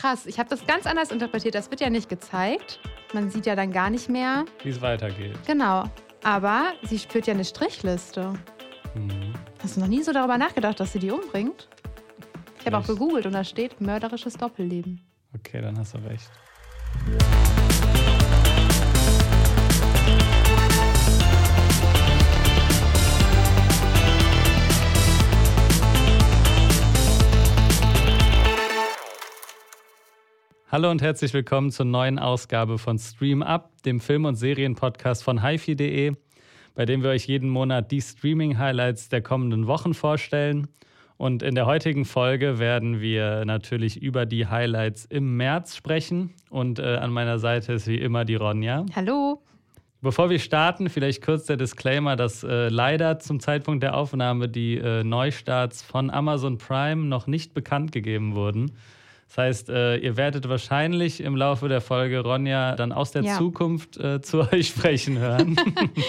krass. Ich habe das ganz anders interpretiert. Das wird ja nicht gezeigt. Man sieht ja dann gar nicht mehr. Wie es weitergeht. Genau. Aber sie führt ja eine Strichliste. Mhm. Hast du noch nie so darüber nachgedacht, dass sie die umbringt? Ich habe auch gegoogelt und da steht mörderisches Doppelleben. Okay, dann hast du recht. Hallo und herzlich willkommen zur neuen Ausgabe von Stream Up, dem Film- und Serienpodcast von hifi.de, bei dem wir euch jeden Monat die Streaming-Highlights der kommenden Wochen vorstellen. Und in der heutigen Folge werden wir natürlich über die Highlights im März sprechen. Und äh, an meiner Seite ist wie immer die Ronja. Hallo? Bevor wir starten, vielleicht kurz der Disclaimer, dass äh, leider zum Zeitpunkt der Aufnahme die äh, Neustarts von Amazon Prime noch nicht bekannt gegeben wurden. Das heißt, äh, ihr werdet wahrscheinlich im Laufe der Folge Ronja dann aus der Ja. Zukunft äh, zu euch sprechen hören,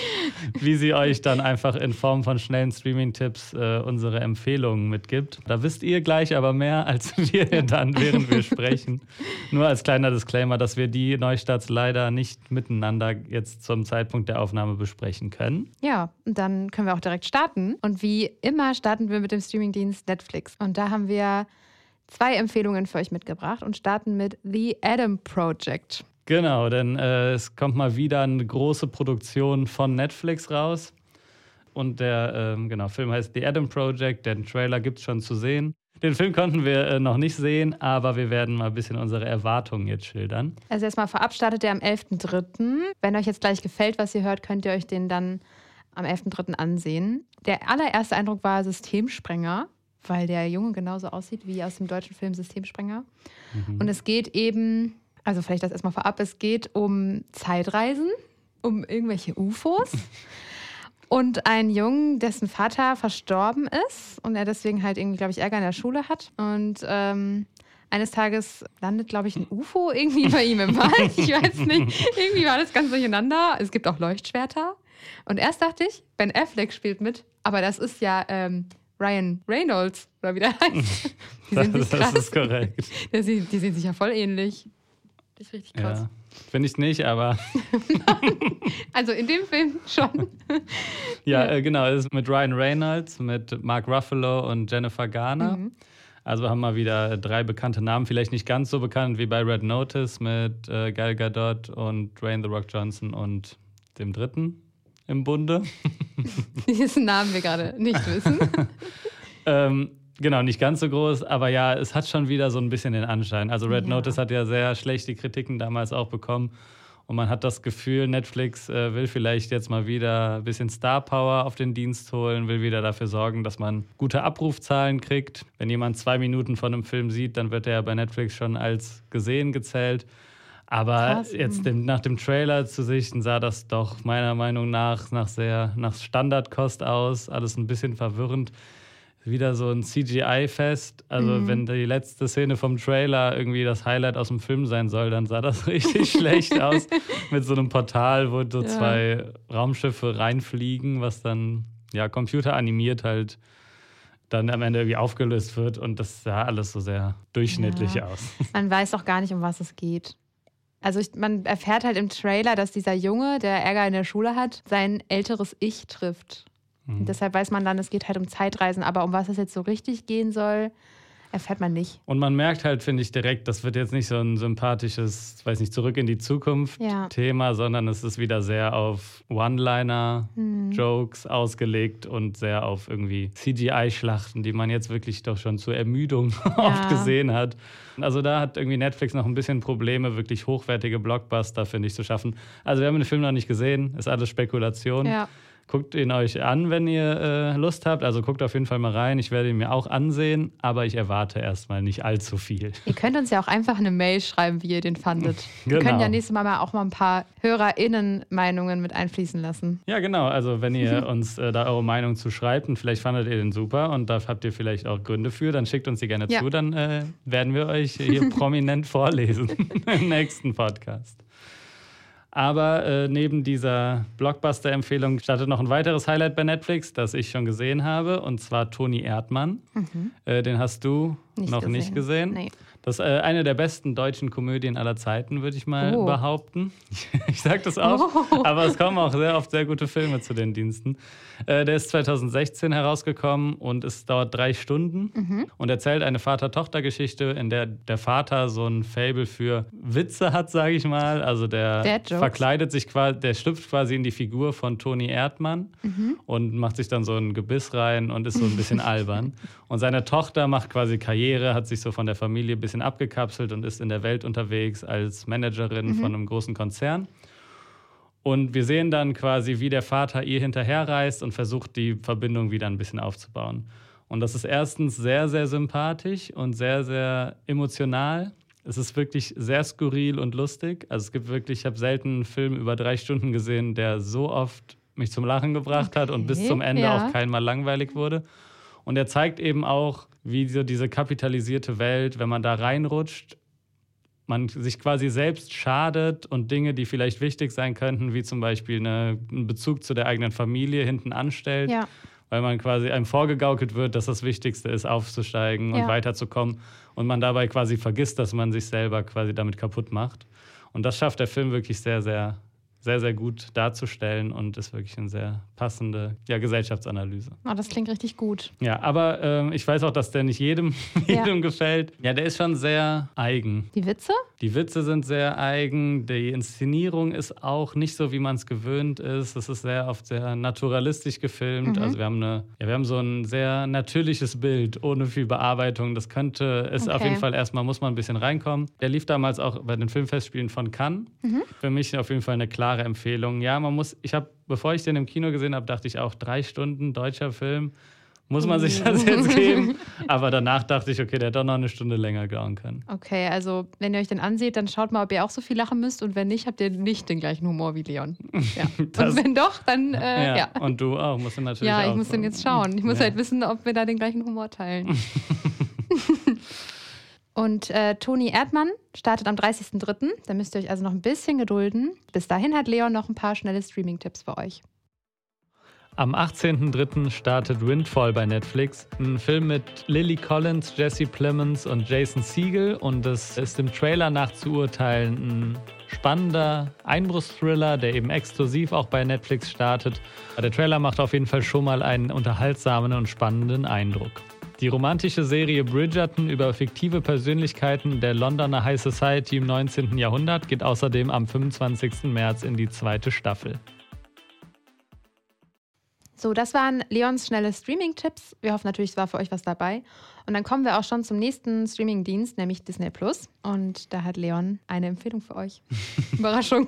wie sie euch dann einfach in Form von schnellen Streaming-Tipps äh, unsere Empfehlungen mitgibt. Da wisst ihr gleich aber mehr als wir dann, während wir sprechen. Nur als kleiner Disclaimer, dass wir die Neustarts leider nicht miteinander jetzt zum Zeitpunkt der Aufnahme besprechen können. Ja, und dann können wir auch direkt starten. Und wie immer starten wir mit dem Streamingdienst Netflix. Und da haben wir zwei Empfehlungen für euch mitgebracht und starten mit The Adam Project. Genau, denn äh, es kommt mal wieder eine große Produktion von Netflix raus. Und der ähm, genau, Film heißt The Adam Project. Den Trailer gibt es schon zu sehen. Den Film konnten wir äh, noch nicht sehen, aber wir werden mal ein bisschen unsere Erwartungen jetzt schildern. Also erstmal vorab startet er am 11.3. Wenn euch jetzt gleich gefällt, was ihr hört, könnt ihr euch den dann am 11.3. ansehen. Der allererste Eindruck war Systemsprenger, weil der Junge genauso aussieht wie aus dem deutschen Film Systemsprenger. Und es geht eben, also vielleicht das erstmal vorab, es geht um Zeitreisen, um irgendwelche UFOs. Und einen Jungen, dessen Vater verstorben ist und er deswegen halt irgendwie, glaube ich, Ärger in der Schule hat. Und ähm, eines Tages landet, glaube ich, ein UFO irgendwie bei ihm im Wald. Ich weiß nicht. Irgendwie war das ganz durcheinander. Es gibt auch Leuchtschwerter. Und erst dachte ich, Ben Affleck spielt mit, aber das ist ja ähm, Ryan Reynolds, oder wie der heißt. Die sind das krass. ist korrekt. Sieht- Die sehen sich ja voll ähnlich. Das ist richtig krass. Ja. Finde ich nicht, aber Also in dem Film schon. ja, Ja. Äh, genau. Es ist mit Ryan Reynolds, mit Mark Ruffalo und Jennifer Garner. Mhm. Also wir haben mal wieder drei bekannte Namen, vielleicht nicht ganz so bekannt wie bei Red Notice mit äh, Gal Gadot und Dwayne The Rock Johnson und dem dritten im Bunde. Diesen Namen wir gerade nicht wissen. ähm, genau, nicht ganz so groß, aber ja, es hat schon wieder so ein bisschen den Anschein. Also Red Ja. Notice hat ja sehr schlechte Kritiken damals auch bekommen. Und man hat das Gefühl, Netflix äh, will vielleicht jetzt mal wieder ein bisschen Star Power auf den Dienst holen, will wieder dafür sorgen, dass man gute Abrufzahlen kriegt. Wenn jemand zwei Minuten von einem Film sieht, dann wird er ja bei Netflix schon als gesehen gezählt. Aber Krass, jetzt dem, nach dem Trailer zu sichten, sah das doch meiner Meinung nach nach sehr nach Standardkost aus. Alles ein bisschen verwirrend. Wieder so ein CGI-Fest. Also, Mhm. wenn die letzte Szene vom Trailer irgendwie das Highlight aus dem Film sein soll, dann sah das richtig schlecht aus. Mit so einem Portal, wo so Ja. zwei Raumschiffe reinfliegen, was dann ja computeranimiert halt dann am Ende irgendwie aufgelöst wird. Und das sah alles so sehr durchschnittlich Ja. aus. Man weiß auch gar nicht, um was es geht. Also ich, man erfährt halt im Trailer, dass dieser Junge, der Ärger in der Schule hat, sein älteres Ich trifft. Mhm. Deshalb weiß man dann, es geht halt um Zeitreisen. Aber um was es jetzt so richtig gehen soll, erfährt man nicht. Und man merkt halt, finde ich, direkt, das wird jetzt nicht so ein sympathisches, weiß nicht, zurück in die Zukunft Ja. Thema, sondern es ist wieder sehr auf One-Liner-Jokes Hm. ausgelegt und sehr auf irgendwie CGI-Schlachten, die man jetzt wirklich doch schon zur Ermüdung oft gesehen hat. Also da hat irgendwie Netflix noch ein bisschen Probleme, wirklich hochwertige Blockbuster, finde ich, zu schaffen. Also wir haben den Film noch nicht gesehen, ist alles Spekulation. Ja. Guckt ihn euch an, wenn ihr äh, Lust habt. Also guckt auf jeden Fall mal rein. Ich werde ihn mir auch ansehen, aber ich erwarte erstmal nicht allzu viel. Ihr könnt uns ja auch einfach eine Mail schreiben, wie ihr den fandet. Wir Genau. können ja nächstes Mal, mal auch mal ein paar HörerInnen-Meinungen mit einfließen lassen. Ja, genau. Also wenn ihr uns äh, da eure Meinung zu schreibt und vielleicht fandet ihr den super und da habt ihr vielleicht auch Gründe für, dann schickt uns die gerne Ja. zu. Dann äh, werden wir euch hier prominent vorlesen im nächsten Podcast. Aber äh, neben dieser Blockbuster-Empfehlung startet noch ein weiteres Highlight bei Netflix, das ich schon gesehen habe, und zwar Toni Erdmann. Äh, den hast du Nicht noch gesehen. nicht gesehen. Nee. Das ist äh, eine der besten deutschen Komödien aller Zeiten, würde ich mal Oh. behaupten. Ich sage das auch, Oh. aber es kommen auch sehr oft sehr gute Filme zu den Diensten. Äh, der ist 2016 herausgekommen und es dauert drei Stunden Mhm. und erzählt eine Vater-Tochter-Geschichte, in der der Vater so ein Fable für Witze hat, sage ich mal. Also der verkleidet sich quasi, der schlüpft quasi in die Figur von Toni Erdmann Mhm. und macht sich dann so ein Gebiss rein und ist so ein bisschen albern. Und seine Tochter macht quasi Karriere, hat sich so von der Familie ein bisschen abgekapselt und ist in der Welt unterwegs als Managerin von einem großen Konzern. Und wir sehen dann quasi, wie der Vater ihr hinterherreist und versucht, die Verbindung wieder ein bisschen aufzubauen. Und das ist erstens sehr, sehr sympathisch und sehr, sehr emotional. Es ist wirklich sehr skurril und lustig. Also es gibt wirklich, ich habe selten einen Film über drei Stunden gesehen, der so oft mich zum Lachen gebracht hat und bis Okay, zum Ende ja. auch keinmal langweilig wurde. Und er zeigt eben auch, wie so diese kapitalisierte Welt, wenn man da reinrutscht, man sich quasi selbst schadet und Dinge, die vielleicht wichtig sein könnten, wie zum Beispiel eine, einen Bezug zu der eigenen Familie hinten anstellt, Ja. weil man quasi einem vorgegaukelt wird, dass das Wichtigste ist, aufzusteigen Ja. und weiterzukommen und man dabei quasi vergisst, dass man sich selber quasi damit kaputt macht. Und das schafft der Film wirklich sehr, sehr, sehr, sehr gut darzustellen und ist wirklich eine sehr passende ja, Gesellschaftsanalyse. Oh, das klingt richtig gut. Ja, aber ähm, ich weiß auch, dass der nicht jedem, Ja. jedem gefällt. Ja, der ist schon sehr eigen. Die Witze? Die Witze sind sehr eigen, die Inszenierung ist auch nicht so, wie man es gewöhnt ist. Es ist sehr oft sehr naturalistisch gefilmt. Mhm. Also wir haben, eine, ja, wir haben so ein sehr natürliches Bild, ohne viel Bearbeitung. Das könnte es auf Okay. jeden Fall erstmal, muss man ein bisschen reinkommen. Der lief damals auch bei den Filmfestspielen von Cannes. Mhm. Für mich auf jeden Fall eine klare Empfehlung. Ja, man muss, ich habe, bevor ich den im Kino gesehen habe, dachte ich auch, drei Stunden deutscher Film. Muss man sich das jetzt geben? Aber danach dachte ich, okay, der hätte doch noch eine Stunde länger dauern können. Okay, also wenn ihr euch den anseht, dann schaut mal, ob ihr auch so viel lachen müsst und wenn nicht, habt ihr nicht den gleichen Humor wie Leon. Ja. Und wenn doch, dann äh, ja. ja. Und du auch, musst du natürlich Ja, auch. ich muss den jetzt schauen. Ich muss Ja. halt wissen, ob wir da den gleichen Humor teilen. Und äh, Toni Erdmann startet am 30.03. Da müsst ihr euch also noch ein bisschen gedulden. Bis dahin hat Leon noch ein paar schnelle Streaming-Tipps für euch. Am 18.03. startet Windfall bei Netflix. Ein Film mit Lily Collins, Jesse Plemons und Jason Segel. Und es ist im Trailer nach zu urteilen ein spannender Einbruchsthriller, der eben exklusiv auch bei Netflix startet. Der Trailer macht auf jeden Fall schon mal einen unterhaltsamen und spannenden Eindruck. Die romantische Serie Bridgerton über fiktive Persönlichkeiten der Londoner High Society im 19. Jahrhundert geht außerdem am 25. März in die zweite Staffel. So, das waren Leons schnelle Streaming-Tipps. Wir hoffen natürlich, es war für euch was dabei. Und dann kommen wir auch schon zum nächsten Streaming-Dienst, nämlich Disney Plus. Und da hat Leon eine Empfehlung für euch. Überraschung.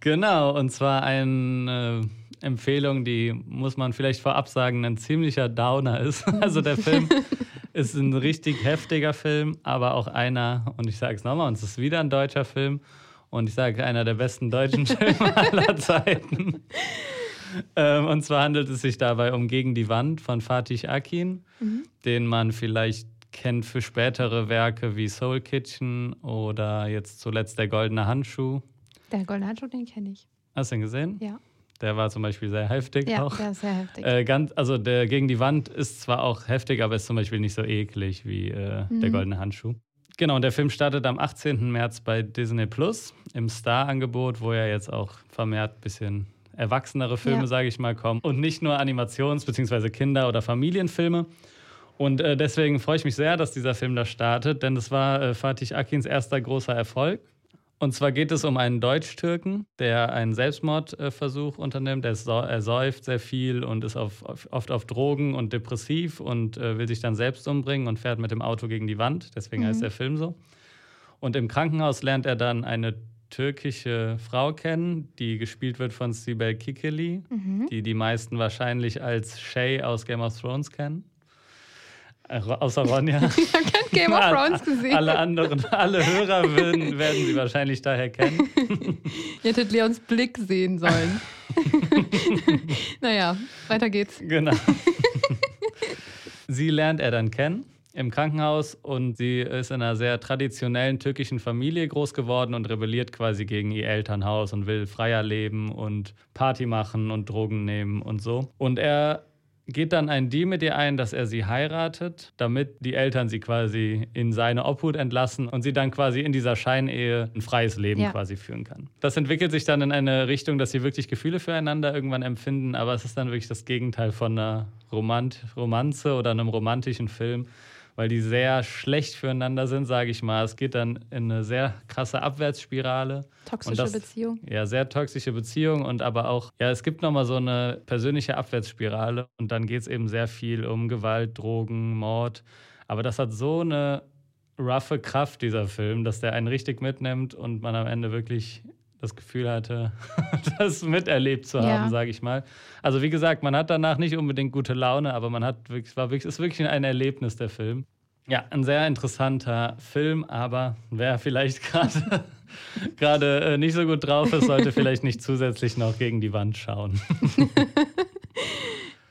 Genau, und zwar eine äh, Empfehlung, die muss man vielleicht vorab sagen, ein ziemlicher Downer ist. Also der Film ist ein richtig heftiger Film, aber auch einer, und ich sage es nochmal, und es ist wieder ein deutscher Film. Und ich sage, einer der besten deutschen Filme aller Zeiten. Ähm, und zwar handelt es sich dabei um Gegen die Wand von Fatih Akin, den man vielleicht kennt für spätere Werke wie Soul Kitchen oder jetzt zuletzt Der Goldene Handschuh. Der Goldene Handschuh, den kenne ich. Hast du ihn gesehen? Ja, Der war zum Beispiel sehr heftig ja auch. der ist sehr heftig. Äh, ganz, also der gegen die Wand ist zwar auch heftig, aber ist zum Beispiel nicht so eklig wie äh, der Mhm. goldene Handschuh. Genau, und der Film startet am 18. März bei Disney Plus im Star-Angebot, wo ja jetzt auch vermehrt ein bisschen erwachsenere Filme, Ja. sage ich mal, kommen. Und nicht nur Animations- bzw. Kinder- oder Familienfilme. Und äh, deswegen freue ich mich sehr, dass dieser Film da startet, denn das war äh, Fatih Akins erster großer Erfolg. Und zwar geht es um einen Deutsch-Türken, der einen Selbstmordversuch unternimmt. Er, sau- er säuft sehr viel und ist auf, oft auf Drogen und depressiv und äh, will sich dann selbst umbringen und fährt mit dem Auto gegen die Wand. Deswegen heißt der Film so. Und im Krankenhaus lernt er dann eine türkische Frau kennen, die gespielt wird von Sibel Kikili, Mhm. die die meisten wahrscheinlich als Shay aus Game of Thrones kennen. Außer Ronja. Ich habe kein Game of Alle- Thrones gesehen. Alle anderen, alle Hörer würden, werden sie wahrscheinlich daher kennen. Ihr hättet Leons Blick sehen sollen. naja, weiter geht's. Genau. sie lernt er dann kennen im Krankenhaus und sie ist in einer sehr traditionellen türkischen Familie groß geworden und rebelliert quasi gegen ihr Elternhaus und will freier leben und Party machen und Drogen nehmen und so. Und er geht dann ein Deal mit ihr ein, dass er sie heiratet, damit die Eltern sie quasi in seine Obhut entlassen und sie dann quasi in dieser Scheinehe ein freies Leben ja. quasi führen kann. Das entwickelt sich dann in eine Richtung, dass sie wirklich Gefühle füreinander irgendwann empfinden, aber es ist dann wirklich das Gegenteil von einer Romant Romanze oder einem romantischen Film weil die sehr schlecht füreinander sind, sage ich mal. Es geht dann in eine sehr krasse Abwärtsspirale. Toxische das, Beziehung. Ja, sehr toxische Beziehung und aber auch, ja, es gibt nochmal so eine persönliche Abwärtsspirale und dann geht es eben sehr viel um Gewalt, Drogen, Mord. Aber das hat so eine roughe Kraft, dieser Film, dass der einen richtig mitnimmt und man am Ende wirklich das Gefühl hatte, das miterlebt zu haben, ja. sage ich mal. Also wie gesagt, man hat danach nicht unbedingt gute Laune, aber man hat wirklich, war wirklich, ist wirklich ein Erlebnis der Film. Ja, ein sehr interessanter Film, aber wer vielleicht gerade gerade äh, nicht so gut drauf ist, sollte vielleicht nicht zusätzlich noch gegen die Wand schauen.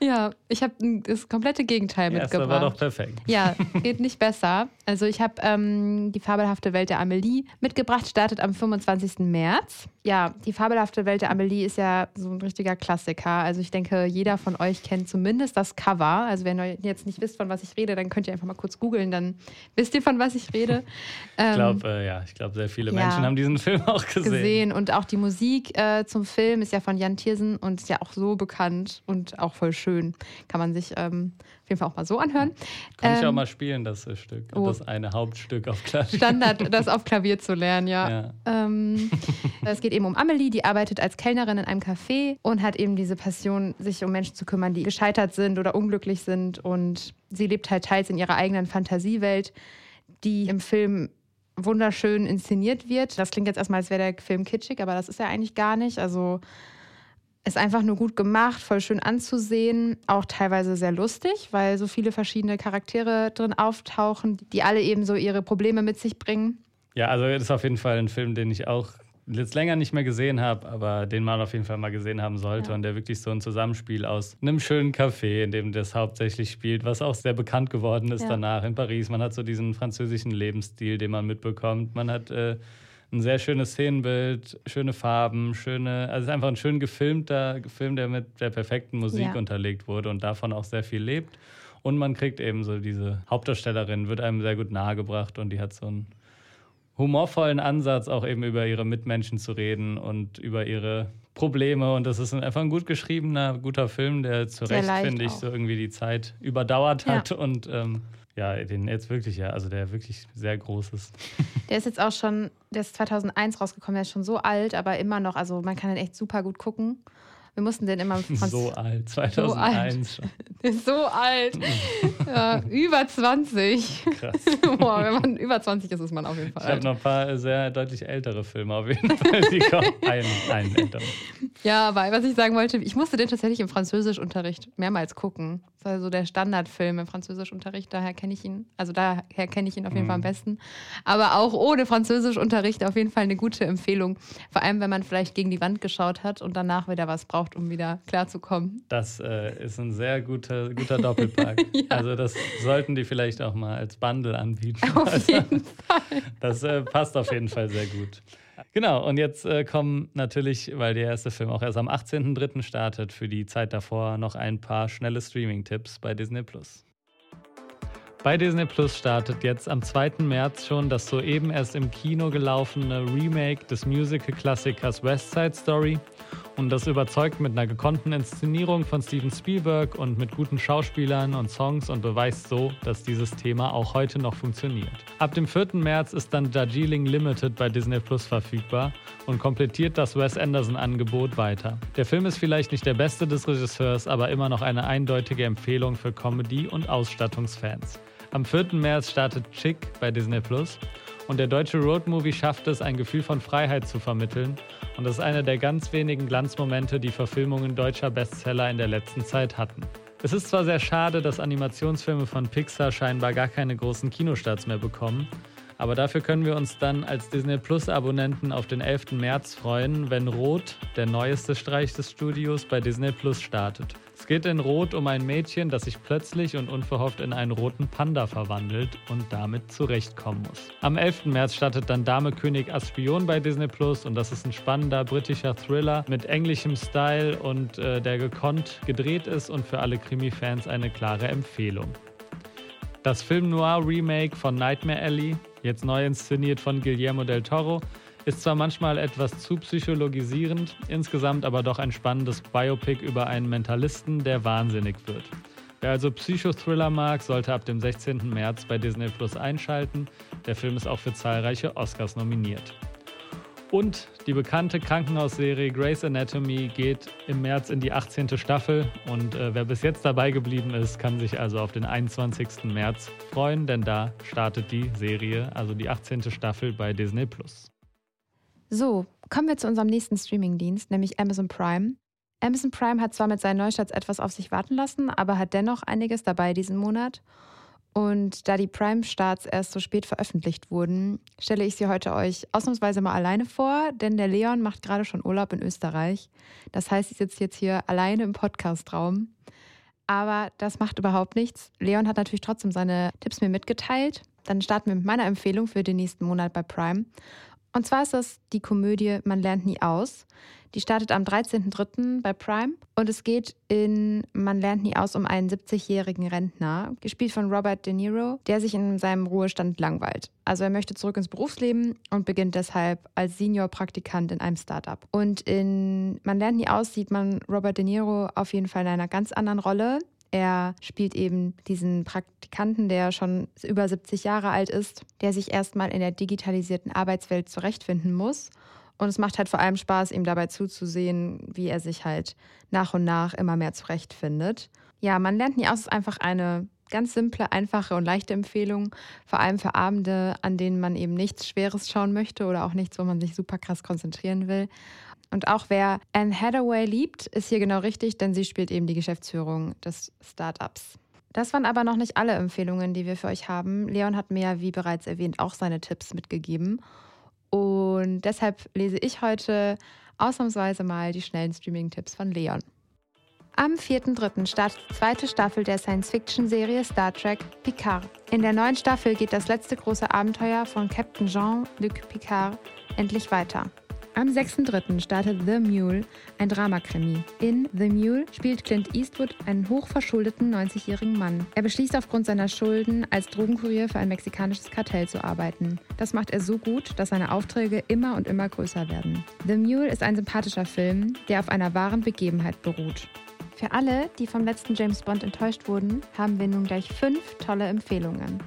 Ja, ich habe das komplette Gegenteil ja, mitgebracht. Das war doch perfekt. Ja, geht nicht besser. Also ich habe ähm, die fabelhafte Welt der Amelie mitgebracht, startet am 25. März. Ja, die fabelhafte Welt der Amelie ist ja so ein richtiger Klassiker. Also ich denke, jeder von euch kennt zumindest das Cover. Also wenn ihr jetzt nicht wisst, von was ich rede, dann könnt ihr einfach mal kurz googeln, dann wisst ihr, von was ich rede. ich glaube, ähm, äh, ja, ich glaube, sehr viele ja, Menschen haben diesen Film auch gesehen. gesehen. Und auch die Musik äh, zum Film ist ja von Jan Thiersen und ist ja auch so bekannt und auch voll schön schön. Kann man sich ähm, auf jeden Fall auch mal so anhören. Kann ähm, ich auch ähm, mal spielen, das äh, Stück. Oh, das eine Hauptstück auf Klavier. Standard, das auf Klavier zu lernen, ja. ja. Ähm, es geht eben um Amelie, die arbeitet als Kellnerin in einem Café und hat eben diese Passion, sich um Menschen zu kümmern, die gescheitert sind oder unglücklich sind. Und sie lebt halt teils in ihrer eigenen Fantasiewelt, die im Film wunderschön inszeniert wird. Das klingt jetzt erstmal, als wäre der Film kitschig, aber das ist er eigentlich gar nicht. Also ist einfach nur gut gemacht, voll schön anzusehen, auch teilweise sehr lustig, weil so viele verschiedene Charaktere drin auftauchen, die alle eben so ihre Probleme mit sich bringen. Ja, also das ist auf jeden Fall ein Film, den ich auch jetzt länger nicht mehr gesehen habe, aber den man auf jeden Fall mal gesehen haben sollte ja. und der wirklich so ein Zusammenspiel aus einem schönen Café, in dem das hauptsächlich spielt, was auch sehr bekannt geworden ist ja. danach in Paris. Man hat so diesen französischen Lebensstil, den man mitbekommt. Man hat äh, ein sehr schönes Szenenbild, schöne Farben, schöne, also es ist einfach ein schön gefilmter Film, der mit der perfekten Musik ja. unterlegt wurde und davon auch sehr viel lebt. Und man kriegt eben so diese Hauptdarstellerin, wird einem sehr gut nahegebracht und die hat so einen humorvollen Ansatz, auch eben über ihre Mitmenschen zu reden und über ihre Probleme. Und das ist einfach ein gut geschriebener, guter Film, der zu Recht, finde ich, auch. so irgendwie die Zeit überdauert hat ja. und ähm, ja, den jetzt wirklich, ja, also der wirklich sehr groß ist. Der ist jetzt auch schon, der ist 2001 rausgekommen, der ist schon so alt, aber immer noch, also man kann den echt super gut gucken. Wir mussten den immer von So alt, 2001 so alt. schon. so alt. ja, über 20. Krass. Boah, wenn man über 20 ist, ist man auf jeden Fall Ich habe noch ein paar sehr deutlich ältere Filme auf jeden Fall. Die kommen. Ein, einen älteren. Ja, aber was ich sagen wollte, ich musste den tatsächlich im Französischunterricht mehrmals gucken. Das war so der Standardfilm im Französischunterricht, daher kenne ich ihn, also daher kenne ich ihn auf jeden mhm. Fall am mhm. besten. Aber auch ohne Französischunterricht auf jeden Fall eine gute Empfehlung. Vor allem, wenn man vielleicht gegen die Wand geschaut hat und danach wieder was braucht, um wieder klarzukommen. Das äh, ist ein sehr guter, guter Doppelpack. ja. Also das sollten die vielleicht auch mal als Bundle anbieten. Auf also, jeden Fall. Das äh, passt auf jeden Fall sehr gut. Genau, und jetzt äh, kommen natürlich, weil der erste Film auch erst am 18.03. startet, für die Zeit davor noch ein paar schnelle Streaming-Tipps bei Disney Plus. Bei Disney Plus startet jetzt am 2. März schon das soeben erst im Kino gelaufene Remake des Musical-Klassikers West Side Story. Und das überzeugt mit einer gekonnten Inszenierung von Steven Spielberg und mit guten Schauspielern und Songs und beweist so, dass dieses Thema auch heute noch funktioniert. Ab dem 4. März ist dann Darjeeling Limited bei Disney Plus verfügbar und komplettiert das Wes Anderson-Angebot weiter. Der Film ist vielleicht nicht der beste des Regisseurs, aber immer noch eine eindeutige Empfehlung für Comedy- und Ausstattungsfans. Am 4. März startet Chick bei Disney Plus und der deutsche Roadmovie schafft es, ein Gefühl von Freiheit zu vermitteln. Und das ist einer der ganz wenigen Glanzmomente, die Verfilmungen deutscher Bestseller in der letzten Zeit hatten. Es ist zwar sehr schade, dass Animationsfilme von Pixar scheinbar gar keine großen Kinostarts mehr bekommen, Aber dafür können wir uns dann als Disney Plus Abonnenten auf den 11. März freuen, wenn Rot, der neueste Streich des Studios, bei Disney Plus startet. Es geht in Rot um ein Mädchen, das sich plötzlich und unverhofft in einen roten Panda verwandelt und damit zurechtkommen muss. Am 11. März startet dann Dame König als Spion bei Disney Plus und das ist ein spannender britischer Thriller mit englischem Style und äh, der gekonnt gedreht ist und für alle Krimi-Fans eine klare Empfehlung. Das Film Noir Remake von Nightmare Alley jetzt neu inszeniert von Guillermo del Toro, ist zwar manchmal etwas zu psychologisierend, insgesamt aber doch ein spannendes Biopic über einen Mentalisten, der wahnsinnig wird. Wer also Psychothriller mag, sollte ab dem 16. März bei Disney Plus einschalten. Der Film ist auch für zahlreiche Oscars nominiert. Und die bekannte Krankenhausserie Grey's Anatomy geht im März in die 18. Staffel. Und äh, wer bis jetzt dabei geblieben ist, kann sich also auf den 21. März freuen, denn da startet die Serie, also die 18. Staffel bei Disney Plus. So, kommen wir zu unserem nächsten Streamingdienst, nämlich Amazon Prime. Amazon Prime hat zwar mit seinen Neustarts etwas auf sich warten lassen, aber hat dennoch einiges dabei diesen Monat. Und da die Prime-Starts erst so spät veröffentlicht wurden, stelle ich sie heute euch ausnahmsweise mal alleine vor, denn der Leon macht gerade schon Urlaub in Österreich. Das heißt, ich sitze jetzt hier alleine im Podcastraum. Aber das macht überhaupt nichts. Leon hat natürlich trotzdem seine Tipps mir mitgeteilt. Dann starten wir mit meiner Empfehlung für den nächsten Monat bei Prime. Und zwar ist das die Komödie Man lernt nie aus. Die startet am 13.03. bei Prime und es geht in Man lernt nie aus um einen 70-jährigen Rentner, gespielt von Robert De Niro, der sich in seinem Ruhestand langweilt. Also er möchte zurück ins Berufsleben und beginnt deshalb als Senior-Praktikant in einem Startup. Und in Man lernt nie aus sieht man Robert De Niro auf jeden Fall in einer ganz anderen Rolle. Er spielt eben diesen Praktikanten, der schon über 70 Jahre alt ist, der sich erstmal in der digitalisierten Arbeitswelt zurechtfinden muss. Und es macht halt vor allem Spaß, ihm dabei zuzusehen, wie er sich halt nach und nach immer mehr zurechtfindet. Ja, man lernt nie aus, ist einfach eine ganz simple, einfache und leichte Empfehlung, vor allem für Abende, an denen man eben nichts Schweres schauen möchte oder auch nichts, wo man sich super krass konzentrieren will. Und auch wer Anne Hathaway liebt, ist hier genau richtig, denn sie spielt eben die Geschäftsführung des Startups. Das waren aber noch nicht alle Empfehlungen, die wir für euch haben. Leon hat mir, wie bereits erwähnt, auch seine Tipps mitgegeben. Und deshalb lese ich heute ausnahmsweise mal die schnellen Streaming-Tipps von Leon. Am 4.3. startet die zweite Staffel der Science-Fiction-Serie Star Trek Picard. In der neuen Staffel geht das letzte große Abenteuer von Captain Jean-Luc Picard endlich weiter. Am 6.3. startet The Mule, ein Dramakrimi. In The Mule spielt Clint Eastwood einen hochverschuldeten 90-jährigen Mann. Er beschließt aufgrund seiner Schulden, als Drogenkurier für ein mexikanisches Kartell zu arbeiten. Das macht er so gut, dass seine Aufträge immer und immer größer werden. The Mule ist ein sympathischer Film, der auf einer wahren Begebenheit beruht. Für alle, die vom letzten James Bond enttäuscht wurden, haben wir nun gleich fünf tolle Empfehlungen.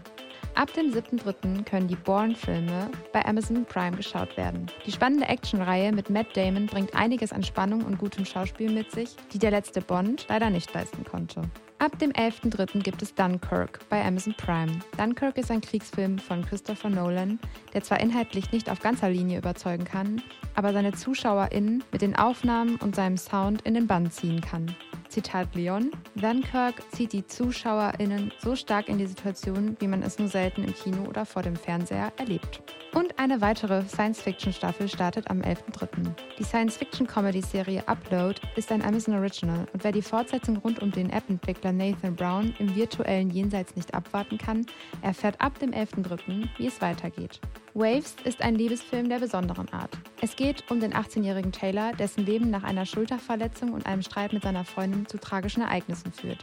Ab dem 7.3. können die Bourne-Filme bei Amazon Prime geschaut werden. Die spannende Actionreihe mit Matt Damon bringt einiges an Spannung und gutem Schauspiel mit sich, die der letzte Bond leider nicht leisten konnte. Ab dem 11.3. gibt es Dunkirk bei Amazon Prime. Dunkirk ist ein Kriegsfilm von Christopher Nolan, der zwar inhaltlich nicht auf ganzer Linie überzeugen kann, aber seine ZuschauerInnen mit den Aufnahmen und seinem Sound in den Bann ziehen kann. Zitat Leon, Dunkirk zieht die ZuschauerInnen so stark in die Situation, wie man es nur selten im Kino oder vor dem Fernseher erlebt. Und eine weitere Science-Fiction-Staffel startet am 11.03. Die Science-Fiction-Comedy-Serie Upload ist ein Amazon Original und wer die Fortsetzung rund um den App-Entwickler Nathan Brown im virtuellen Jenseits nicht abwarten kann, erfährt ab dem 11.03., wie es weitergeht. Waves ist ein Liebesfilm der besonderen Art. Es geht um den 18-jährigen Taylor, dessen Leben nach einer Schulterverletzung und einem Streit mit seiner Freundin zu tragischen Ereignissen führt.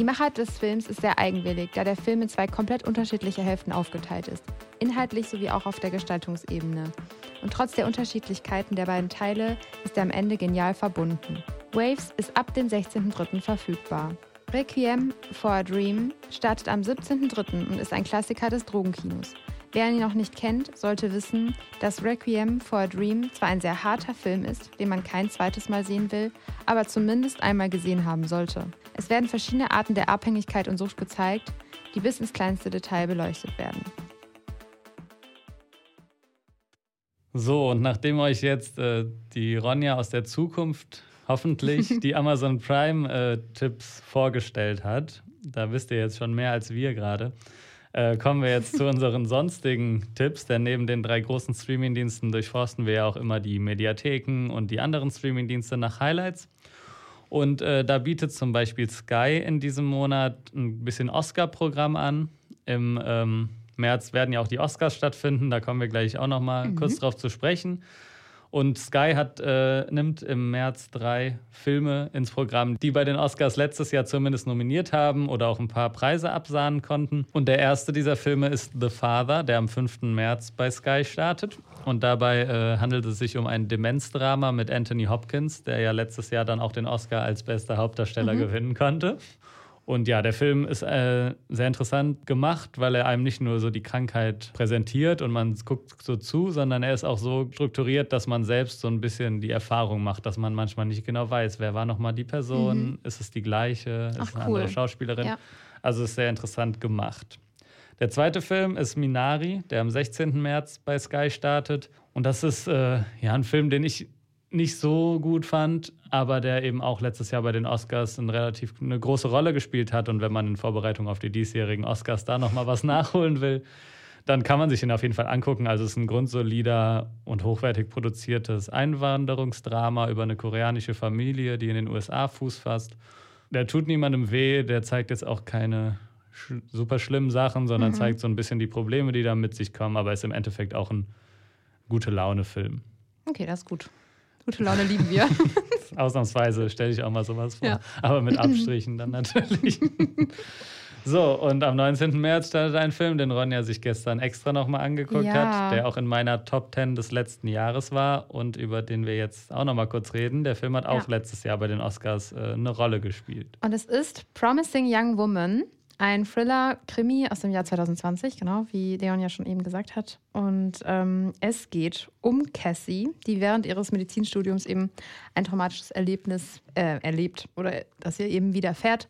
Die Machart des Films ist sehr eigenwillig, da der Film in zwei komplett unterschiedliche Hälften aufgeteilt ist, inhaltlich sowie auch auf der Gestaltungsebene. Und trotz der Unterschiedlichkeiten der beiden Teile ist er am Ende genial verbunden. Waves ist ab dem 16.03. verfügbar. Requiem for a Dream startet am 17.03. und ist ein Klassiker des Drogenkinos. Wer ihn noch nicht kennt, sollte wissen, dass Requiem for a Dream zwar ein sehr harter Film ist, den man kein zweites Mal sehen will, aber zumindest einmal gesehen haben sollte. Es werden verschiedene Arten der Abhängigkeit und Sucht gezeigt, die bis ins kleinste Detail beleuchtet werden. So, und nachdem euch jetzt äh, die Ronja aus der Zukunft hoffentlich die Amazon Prime-Tipps äh, vorgestellt hat, da wisst ihr jetzt schon mehr als wir gerade, Äh, kommen wir jetzt zu unseren sonstigen Tipps, denn neben den drei großen Streamingdiensten durchforsten wir ja auch immer die Mediatheken und die anderen Streamingdienste nach Highlights. Und äh, da bietet zum Beispiel Sky in diesem Monat ein bisschen Oscar-Programm an. Im ähm, März werden ja auch die Oscars stattfinden, da kommen wir gleich auch noch mal mhm. kurz drauf zu sprechen. Und Sky hat, äh, nimmt im März drei Filme ins Programm, die bei den Oscars letztes Jahr zumindest nominiert haben oder auch ein paar Preise absahnen konnten. Und der erste dieser Filme ist The Father, der am 5. März bei Sky startet. Und dabei äh, handelt es sich um ein Demenzdrama mit Anthony Hopkins, der ja letztes Jahr dann auch den Oscar als bester Hauptdarsteller mhm. gewinnen konnte. Und ja, der Film ist äh, sehr interessant gemacht, weil er einem nicht nur so die Krankheit präsentiert und man guckt so zu, sondern er ist auch so strukturiert, dass man selbst so ein bisschen die Erfahrung macht, dass man manchmal nicht genau weiß, wer war nochmal die Person, mhm. ist es die gleiche, ist es eine cool. andere Schauspielerin. Ja. Also ist sehr interessant gemacht. Der zweite Film ist Minari, der am 16. März bei Sky startet. Und das ist äh, ja ein Film, den ich nicht so gut fand, aber der eben auch letztes Jahr bei den Oscars eine relativ eine große Rolle gespielt hat. Und wenn man in Vorbereitung auf die diesjährigen Oscars da nochmal was nachholen will, dann kann man sich ihn auf jeden Fall angucken. Also es ist ein grundsolider und hochwertig produziertes Einwanderungsdrama über eine koreanische Familie, die in den USA Fuß fasst. Der tut niemandem weh, der zeigt jetzt auch keine sch super schlimmen Sachen, sondern mhm. zeigt so ein bisschen die Probleme, die da mit sich kommen, aber ist im Endeffekt auch ein gute Laune-Film. Okay, das ist gut. Gute Laune lieben wir. Ausnahmsweise stelle ich auch mal sowas vor. Ja. Aber mit Abstrichen dann natürlich. So, und am 19. März startet ein Film, den Ronja sich gestern extra nochmal angeguckt ja. hat, der auch in meiner Top 10 des letzten Jahres war und über den wir jetzt auch nochmal kurz reden. Der Film hat auch ja. letztes Jahr bei den Oscars äh, eine Rolle gespielt. Und es ist Promising Young Woman. Ein Thriller-Krimi aus dem Jahr 2020, genau, wie Leon ja schon eben gesagt hat. Und ähm, es geht um Cassie, die während ihres Medizinstudiums eben ein traumatisches Erlebnis äh, erlebt oder das ihr eben widerfährt.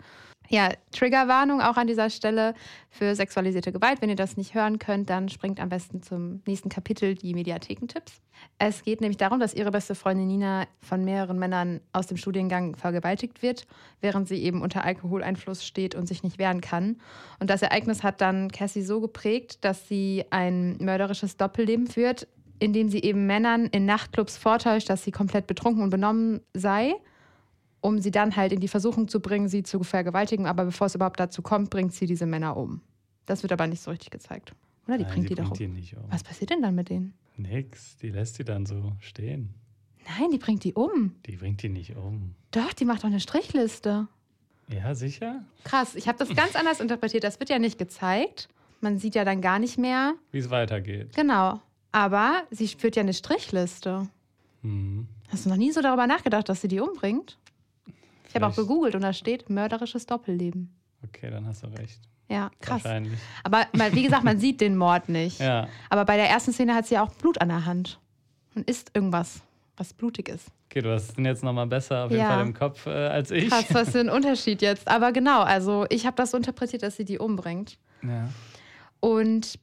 Ja, Triggerwarnung auch an dieser Stelle für sexualisierte Gewalt. Wenn ihr das nicht hören könnt, dann springt am besten zum nächsten Kapitel die Mediathekentipps. Es geht nämlich darum, dass ihre beste Freundin Nina von mehreren Männern aus dem Studiengang vergewaltigt wird, während sie eben unter Alkoholeinfluss steht und sich nicht wehren kann. Und das Ereignis hat dann Cassie so geprägt, dass sie ein mörderisches Doppelleben führt, in dem sie eben Männern in Nachtclubs vortäuscht, dass sie komplett betrunken und benommen sei um sie dann halt in die Versuchung zu bringen, sie zu vergewaltigen. Aber bevor es überhaupt dazu kommt, bringt sie diese Männer um. Das wird aber nicht so richtig gezeigt. Oder die Nein, bringt die, die doch um. Nicht um. Was passiert denn dann mit denen? Nix, die lässt sie dann so stehen. Nein, die bringt die um. Die bringt die nicht um. Doch, die macht doch eine Strichliste. Ja, sicher? Krass, ich habe das ganz anders interpretiert. Das wird ja nicht gezeigt. Man sieht ja dann gar nicht mehr, wie es weitergeht. Genau. Aber sie führt ja eine Strichliste. Mhm. Hast du noch nie so darüber nachgedacht, dass sie die umbringt? Ich habe auch gegoogelt und da steht mörderisches Doppelleben. Okay, dann hast du recht. Ja, krass. Wahrscheinlich. Aber wie gesagt, man sieht den Mord nicht. Ja. Aber bei der ersten Szene hat sie ja auch Blut an der Hand und isst irgendwas, was blutig ist. Okay, du hast den jetzt nochmal besser auf jeden ja. Fall im Kopf äh, als ich. Krass, was für ein Unterschied jetzt. Aber genau, also ich habe das so interpretiert, dass sie die umbringt. Ja. Und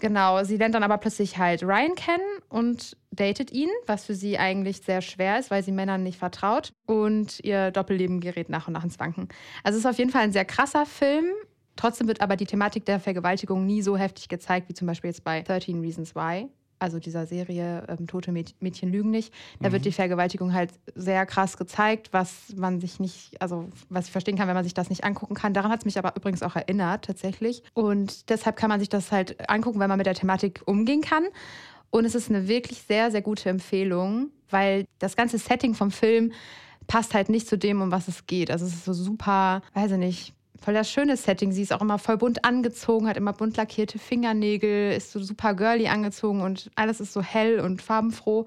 Genau, sie lernt dann aber plötzlich halt Ryan kennen und datet ihn, was für sie eigentlich sehr schwer ist, weil sie Männern nicht vertraut. Und ihr Doppelleben gerät nach und nach ins Wanken. Also es ist auf jeden Fall ein sehr krasser Film. Trotzdem wird aber die Thematik der Vergewaltigung nie so heftig gezeigt, wie zum Beispiel jetzt bei 13 Reasons Why also dieser Serie ähm, Tote Mädchen lügen nicht, da mhm. wird die Vergewaltigung halt sehr krass gezeigt, was man sich nicht, also was ich verstehen kann, wenn man sich das nicht angucken kann. Daran hat es mich aber übrigens auch erinnert, tatsächlich. Und deshalb kann man sich das halt angucken, wenn man mit der Thematik umgehen kann. Und es ist eine wirklich sehr, sehr gute Empfehlung, weil das ganze Setting vom Film passt halt nicht zu dem, um was es geht. Also es ist so super, weiß ich nicht, voll das schöne Setting. Sie ist auch immer voll bunt angezogen, hat immer bunt lackierte Fingernägel, ist so super girly angezogen und alles ist so hell und farbenfroh.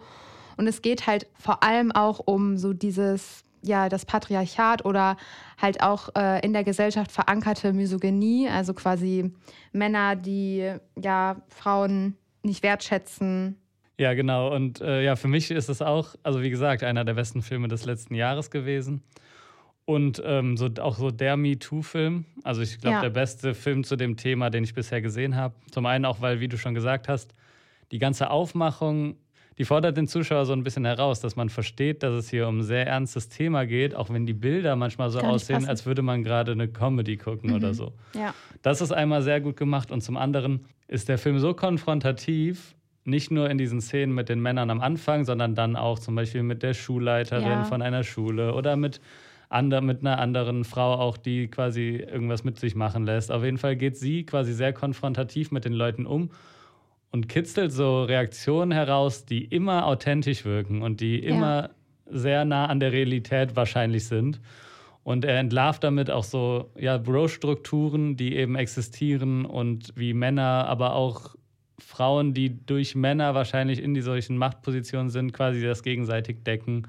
Und es geht halt vor allem auch um so dieses, ja, das Patriarchat oder halt auch äh, in der Gesellschaft verankerte Misogynie, also quasi Männer, die ja Frauen nicht wertschätzen. Ja, genau. Und äh, ja, für mich ist es auch, also wie gesagt, einer der besten Filme des letzten Jahres gewesen. Und ähm, so, auch so der MeToo-Film. Also ich glaube, ja. der beste Film zu dem Thema, den ich bisher gesehen habe. Zum einen auch, weil, wie du schon gesagt hast, die ganze Aufmachung die fordert den Zuschauer so ein bisschen heraus, dass man versteht, dass es hier um ein sehr ernstes Thema geht, auch wenn die Bilder manchmal so aussehen, passen. als würde man gerade eine Comedy gucken mhm. oder so. Ja. Das ist einmal sehr gut gemacht und zum anderen ist der Film so konfrontativ, nicht nur in diesen Szenen mit den Männern am Anfang, sondern dann auch zum Beispiel mit der Schulleiterin ja. von einer Schule oder mit, ander, mit einer anderen Frau auch, die quasi irgendwas mit sich machen lässt. Auf jeden Fall geht sie quasi sehr konfrontativ mit den Leuten um und kitzelt so Reaktionen heraus, die immer authentisch wirken und die immer ja. sehr nah an der Realität wahrscheinlich sind. Und er entlarvt damit auch so ja, Bro-Strukturen, die eben existieren und wie Männer, aber auch Frauen, die durch Männer wahrscheinlich in die solchen Machtpositionen sind, quasi das gegenseitig decken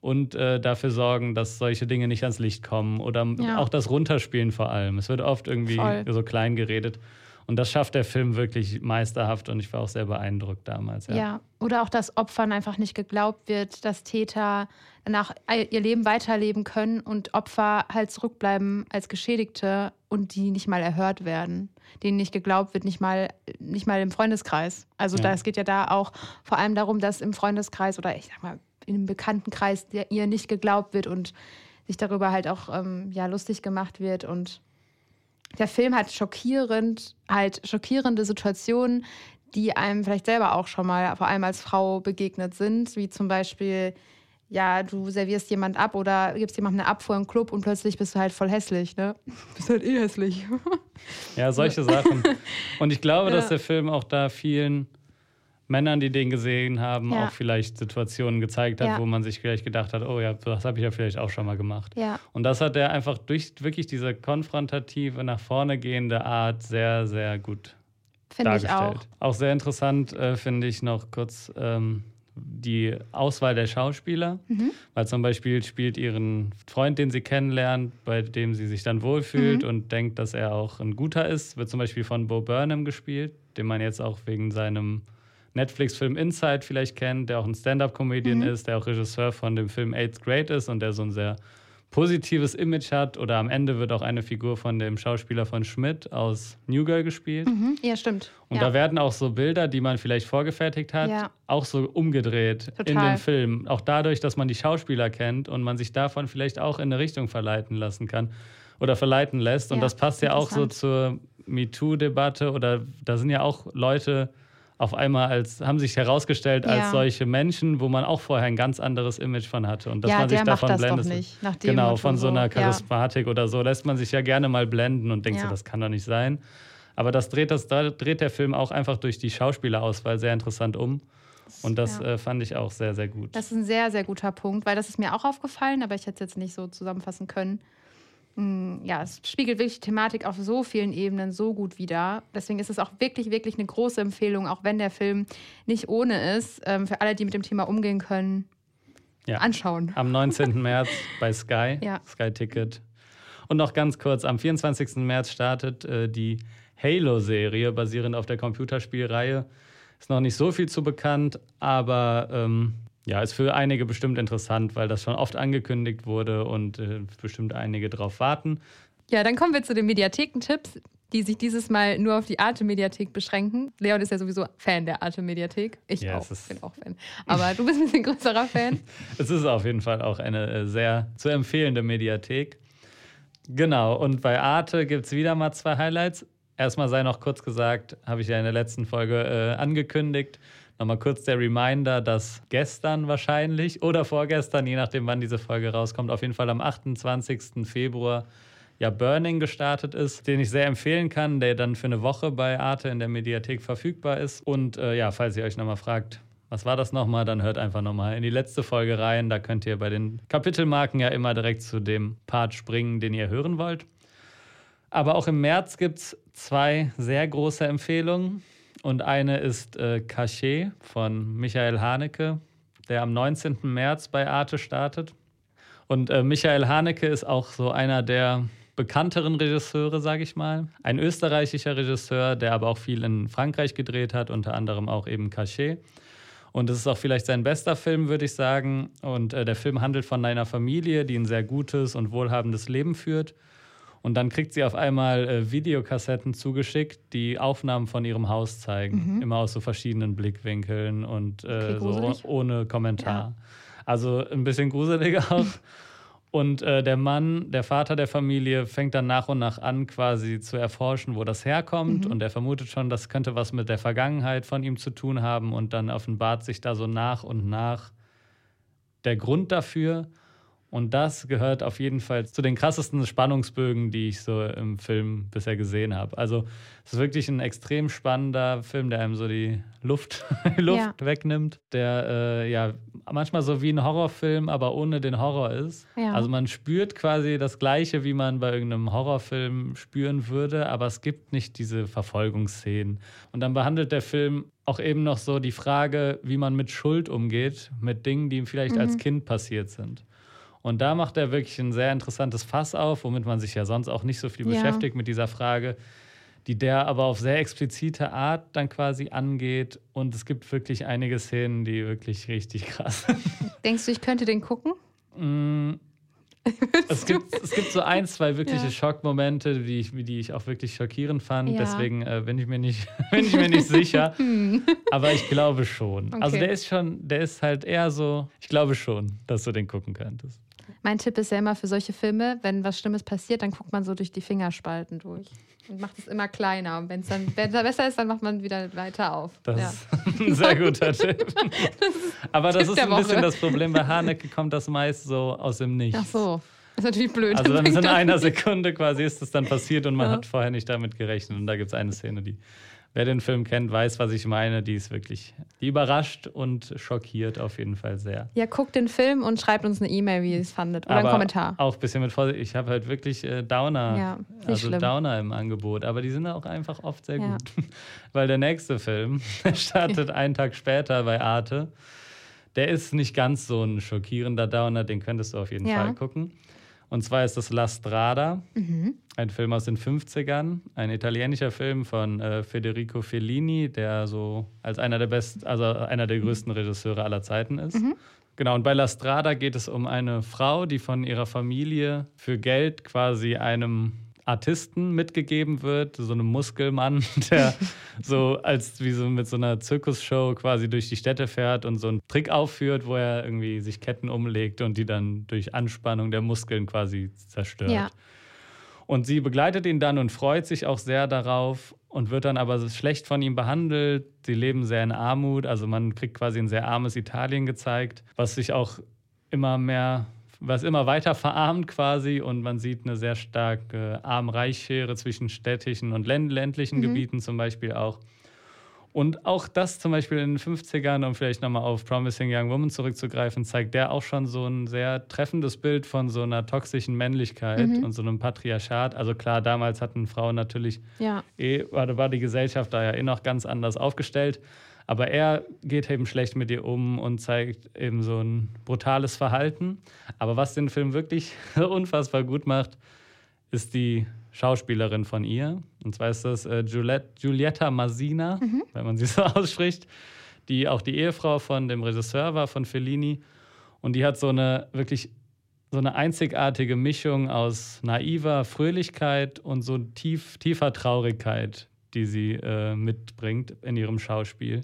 und äh, dafür sorgen, dass solche Dinge nicht ans Licht kommen oder ja. auch das Runterspielen vor allem. Es wird oft irgendwie Voll. so klein geredet. Und das schafft der Film wirklich meisterhaft und ich war auch sehr beeindruckt damals. Ja, ja. oder auch, dass Opfern einfach nicht geglaubt wird, dass Täter danach ihr Leben weiterleben können und Opfer halt zurückbleiben als Geschädigte und die nicht mal erhört werden, denen nicht geglaubt wird, nicht mal, nicht mal im Freundeskreis. Also ja. es geht ja da auch vor allem darum, dass im Freundeskreis oder ich sag mal in einem Bekanntenkreis der ihr nicht geglaubt wird und sich darüber halt auch ähm, ja lustig gemacht wird und der Film hat schockierend, halt schockierende Situationen, die einem vielleicht selber auch schon mal, vor allem als Frau, begegnet sind, wie zum Beispiel, ja, du servierst jemand ab oder gibst jemandem eine Abfuhr im Club und plötzlich bist du halt voll hässlich, ne? Bist halt eh hässlich. ja, solche Sachen. Und ich glaube, ja. dass der Film auch da vielen Männern, die den gesehen haben, ja. auch vielleicht Situationen gezeigt hat, ja. wo man sich vielleicht gedacht hat, oh ja, das habe ich ja vielleicht auch schon mal gemacht. Ja. Und das hat er einfach durch wirklich diese konfrontative, nach vorne gehende Art sehr, sehr gut Find dargestellt. auch. auch sehr interessant äh, finde ich noch kurz ähm, die Auswahl der Schauspieler, mhm. weil zum Beispiel spielt ihren Freund, den sie kennenlernt, bei dem sie sich dann wohlfühlt mhm. und denkt, dass er auch ein guter ist, wird zum Beispiel von Bo Burnham gespielt, den man jetzt auch wegen seinem Netflix-Film Inside vielleicht kennt, der auch ein Stand-up-Comedian mhm. ist, der auch Regisseur von dem Film Eighth Grade ist und der so ein sehr positives Image hat. Oder am Ende wird auch eine Figur von dem Schauspieler von Schmidt aus New Girl gespielt. Mhm. Ja, stimmt. Und ja. da werden auch so Bilder, die man vielleicht vorgefertigt hat, ja. auch so umgedreht Total. in den Film. Auch dadurch, dass man die Schauspieler kennt und man sich davon vielleicht auch in eine Richtung verleiten lassen kann oder verleiten lässt. Und ja, das passt ja auch so zur MeToo-Debatte oder da sind ja auch Leute auf einmal als, haben sich herausgestellt als ja. solche Menschen, wo man auch vorher ein ganz anderes Image von hatte. Und dass ja, man sich davon blendet. Nicht, genau, von so einer Charismatik ja. oder so lässt man sich ja gerne mal blenden und denkt so, das kann doch nicht sein. Aber das dreht, das dreht der Film auch einfach durch die Schauspielerauswahl sehr interessant um. Und das ja. äh, fand ich auch sehr, sehr gut. Das ist ein sehr, sehr guter Punkt, weil das ist mir auch aufgefallen, aber ich hätte es jetzt nicht so zusammenfassen können. Mm, ja, es spiegelt wirklich die Thematik auf so vielen Ebenen so gut wider. Deswegen ist es auch wirklich, wirklich eine große Empfehlung, auch wenn der Film nicht ohne ist, ähm, für alle, die mit dem Thema umgehen können, ja. anschauen. Am 19. März bei Sky, ja. Sky Ticket. Und noch ganz kurz, am 24. März startet äh, die Halo-Serie, basierend auf der Computerspielreihe. Ist noch nicht so viel zu bekannt, aber ähm, ja, ist für einige bestimmt interessant, weil das schon oft angekündigt wurde und äh, bestimmt einige drauf warten. Ja, dann kommen wir zu den Mediathekentipps, die sich dieses Mal nur auf die Arte-Mediathek beschränken. Leon ist ja sowieso Fan der Arte-Mediathek. Ich ja, auch, bin auch Fan. Aber du bist ein bisschen größerer Fan. es ist auf jeden Fall auch eine äh, sehr zu empfehlende Mediathek. Genau, und bei Arte gibt es wieder mal zwei Highlights. Erstmal sei noch kurz gesagt, habe ich ja in der letzten Folge äh, angekündigt, Nochmal kurz der Reminder, dass gestern wahrscheinlich oder vorgestern, je nachdem, wann diese Folge rauskommt, auf jeden Fall am 28. Februar ja Burning gestartet ist, den ich sehr empfehlen kann, der dann für eine Woche bei Arte in der Mediathek verfügbar ist. Und äh, ja, falls ihr euch nochmal fragt, was war das nochmal, dann hört einfach nochmal in die letzte Folge rein. Da könnt ihr bei den Kapitelmarken ja immer direkt zu dem Part springen, den ihr hören wollt. Aber auch im März gibt es zwei sehr große Empfehlungen und eine ist äh, Cachet von Michael Haneke, der am 19. März bei Arte startet. Und äh, Michael Haneke ist auch so einer der bekannteren Regisseure, sage ich mal. Ein österreichischer Regisseur, der aber auch viel in Frankreich gedreht hat, unter anderem auch eben Cachet. Und es ist auch vielleicht sein bester Film, würde ich sagen. Und äh, der Film handelt von einer Familie, die ein sehr gutes und wohlhabendes Leben führt. Und dann kriegt sie auf einmal äh, Videokassetten zugeschickt, die Aufnahmen von ihrem Haus zeigen. Mhm. Immer aus so verschiedenen Blickwinkeln und äh, okay, so ohne Kommentar. Ja. Also ein bisschen gruselig auch. Und äh, der Mann, der Vater der Familie, fängt dann nach und nach an, quasi zu erforschen, wo das herkommt. Mhm. Und er vermutet schon, das könnte was mit der Vergangenheit von ihm zu tun haben. Und dann offenbart sich da so nach und nach der Grund dafür. Und das gehört auf jeden Fall zu den krassesten Spannungsbögen, die ich so im Film bisher gesehen habe. Also es ist wirklich ein extrem spannender Film, der einem so die Luft, Luft ja. wegnimmt, der äh, ja manchmal so wie ein Horrorfilm, aber ohne den Horror ist. Ja. Also man spürt quasi das Gleiche, wie man bei irgendeinem Horrorfilm spüren würde, aber es gibt nicht diese Verfolgungsszenen. Und dann behandelt der Film auch eben noch so die Frage, wie man mit Schuld umgeht, mit Dingen, die ihm vielleicht mhm. als Kind passiert sind. Und da macht er wirklich ein sehr interessantes Fass auf, womit man sich ja sonst auch nicht so viel ja. beschäftigt mit dieser Frage, die der aber auf sehr explizite Art dann quasi angeht. Und es gibt wirklich einige Szenen, die wirklich richtig krass sind. Denkst du, ich könnte den gucken? Mm, es, gibt, es gibt so ein, zwei wirkliche ja. Schockmomente, die ich, die ich auch wirklich schockierend fand. Ja. Deswegen äh, bin, ich mir nicht, bin ich mir nicht sicher. Hm. Aber ich glaube schon. Also okay. Also der ist schon, der ist halt eher so, ich glaube schon, dass du den gucken könntest. Mein Tipp ist ja immer für solche Filme, wenn was Schlimmes passiert, dann guckt man so durch die Fingerspalten durch und macht es immer kleiner. Und wenn es dann besser ist, dann macht man wieder weiter auf. Das ja. ist ein sehr guter Tipp. Das Aber das ist ein bisschen das Problem. Bei Haneke kommt das meist so aus dem Nichts. Ach so. Das ist natürlich blöd. Also dann ist in einer Sekunde quasi ist es dann passiert und man ja. hat vorher nicht damit gerechnet. Und da gibt es eine Szene, die wer den Film kennt, weiß, was ich meine. Die ist wirklich, die überrascht und schockiert auf jeden Fall sehr. Ja, guckt den Film und schreibt uns eine E-Mail, wie ihr es fandet. Oder Aber einen Kommentar. Auch ein bisschen mit Vorsicht. Ich habe halt wirklich äh, Downer, ja, also schlimm. Downer im Angebot. Aber die sind auch einfach oft sehr ja. gut. Weil der nächste Film, der startet einen Tag später bei Arte. Der ist nicht ganz so ein schockierender Downer, den könntest du auf jeden ja. Fall gucken. Und zwar ist das La Strada, mhm. ein Film aus den 50ern, ein italienischer Film von äh, Federico Fellini, der so als einer der besten, also einer der größten Regisseure aller Zeiten ist. Mhm. Genau, und bei La Strada geht es um eine Frau, die von ihrer Familie für Geld quasi einem Artisten mitgegeben wird, so einem Muskelmann, der so als wie so mit so einer Zirkusshow quasi durch die Städte fährt und so einen Trick aufführt, wo er irgendwie sich Ketten umlegt und die dann durch Anspannung der Muskeln quasi zerstört. Ja. Und sie begleitet ihn dann und freut sich auch sehr darauf und wird dann aber schlecht von ihm behandelt. Sie leben sehr in Armut, also man kriegt quasi ein sehr armes Italien gezeigt, was sich auch immer mehr was immer weiter verarmt quasi und man sieht eine sehr starke Arm-Reich-Schere zwischen städtischen und ländlichen mhm. Gebieten zum Beispiel auch. Und auch das zum Beispiel in den 50ern, um vielleicht nochmal auf Promising Young Woman zurückzugreifen, zeigt der auch schon so ein sehr treffendes Bild von so einer toxischen Männlichkeit mhm. und so einem Patriarchat. Also klar, damals hatten Frauen natürlich ja. eh, war die Gesellschaft da ja eh noch ganz anders aufgestellt. Aber er geht eben schlecht mit ihr um und zeigt eben so ein brutales Verhalten. Aber was den Film wirklich unfassbar gut macht, ist die Schauspielerin von ihr. Und zwar ist das äh, Giulietta, Giulietta Masina, mhm. wenn man sie so ausspricht, die auch die Ehefrau von dem Regisseur war, von Fellini. Und die hat so eine wirklich so eine einzigartige Mischung aus naiver Fröhlichkeit und so tief, tiefer Traurigkeit, die sie äh, mitbringt in ihrem Schauspiel.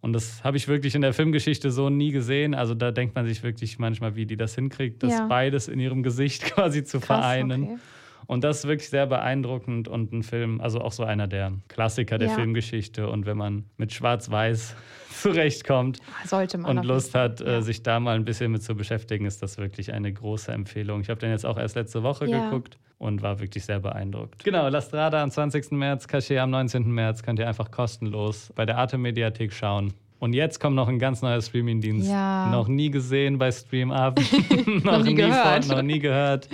Und das habe ich wirklich in der Filmgeschichte so nie gesehen. Also da denkt man sich wirklich manchmal, wie die das hinkriegt, das ja. beides in ihrem Gesicht quasi zu Krass, vereinen. Okay. Und das ist wirklich sehr beeindruckend und ein Film, also auch so einer der Klassiker der ja. Filmgeschichte. Und wenn man mit Schwarz-Weiß zurechtkommt Sollte man und Lust hat, äh, ja. sich da mal ein bisschen mit zu beschäftigen, ist das wirklich eine große Empfehlung. Ich habe den jetzt auch erst letzte Woche ja. geguckt und war wirklich sehr beeindruckt. Genau, La Strada am 20. März, Cachet am 19. März könnt ihr einfach kostenlos bei der Arte Mediathek schauen. Und jetzt kommt noch ein ganz neuer Streamingdienst. Ja. Noch nie gesehen bei StreamUp. noch, noch, nie gehört. Vor, noch nie gehört.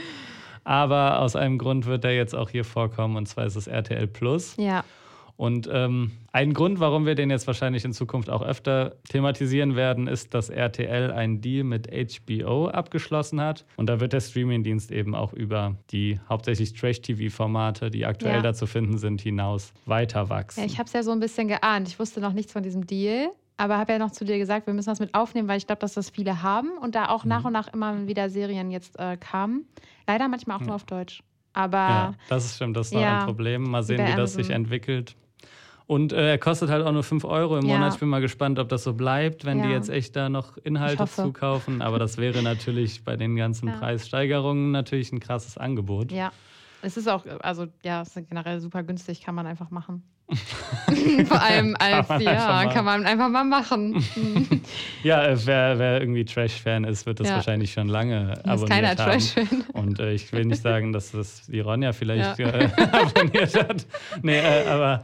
Aber aus einem Grund wird er jetzt auch hier vorkommen und zwar ist es RTL Plus. Ja. Und ähm, ein Grund, warum wir den jetzt wahrscheinlich in Zukunft auch öfter thematisieren werden, ist, dass RTL einen Deal mit HBO abgeschlossen hat. Und da wird der Streamingdienst eben auch über die hauptsächlich Trash-TV-Formate, die aktuell ja. da zu finden sind, hinaus weiter wachsen. Ja, ich habe es ja so ein bisschen geahnt. Ich wusste noch nichts von diesem Deal. Aber habe ja noch zu dir gesagt, wir müssen das mit aufnehmen, weil ich glaube, dass das viele haben und da auch mhm. nach und nach immer wieder Serien jetzt äh, kamen. Leider manchmal auch mhm. nur auf Deutsch. Aber Ja, das stimmt, das ist noch Ja, ein Problem. Mal sehen, wie das sich entwickelt. Und äh, er kostet halt auch nur 5 Euro im. Monat. Ich bin mal gespannt, ob das so bleibt, wenn die jetzt echt da noch Inhalte zukaufen. Aber das wäre natürlich bei den ganzen. Preissteigerungen natürlich ein krasses Angebot. ja, es ist auch, also ja, es ist generell super günstig, kann man einfach machen. Vor allem als, man ja, kann man einfach mal machen. Ja, äh, wer, wer irgendwie Trash-Fan ist, wird das Ja. wahrscheinlich schon lange ist abonniert keiner haben. Trash-Fan. Und äh, ich will nicht sagen, dass das die Ronja vielleicht Ja. äh, abonniert hat. Nee, äh, aber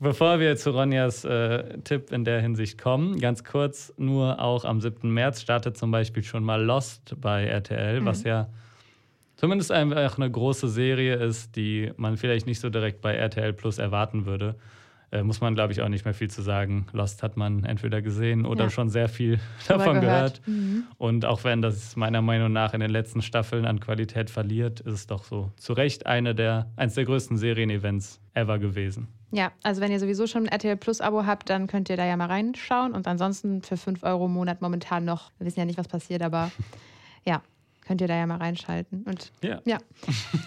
bevor wir zu Ronjas äh, Tipp in der Hinsicht kommen, ganz kurz, nur auch am 7. März startet zum Beispiel schon mal Lost bei RTL, was Mhm. ja zumindest einfach eine große Serie ist, die man vielleicht nicht so direkt bei RTL Plus erwarten würde. Äh, muss man, glaube ich, auch nicht mehr viel zu sagen. Lost hat man entweder gesehen oder Ja. schon sehr viel davon gehört. Mhm. Und auch wenn das meiner Meinung nach in den letzten Staffeln an Qualität verliert, ist es doch so zu Recht eine der, eines der größten Serienevents ever gewesen. Ja, also wenn ihr sowieso schon ein RTL Plus Abo habt, dann könnt ihr da ja mal reinschauen. Und ansonsten für 5 Euro im Monat momentan noch, wir wissen ja nicht, was passiert, aber ja, könnt ihr da ja mal reinschalten. Und Ja. ja,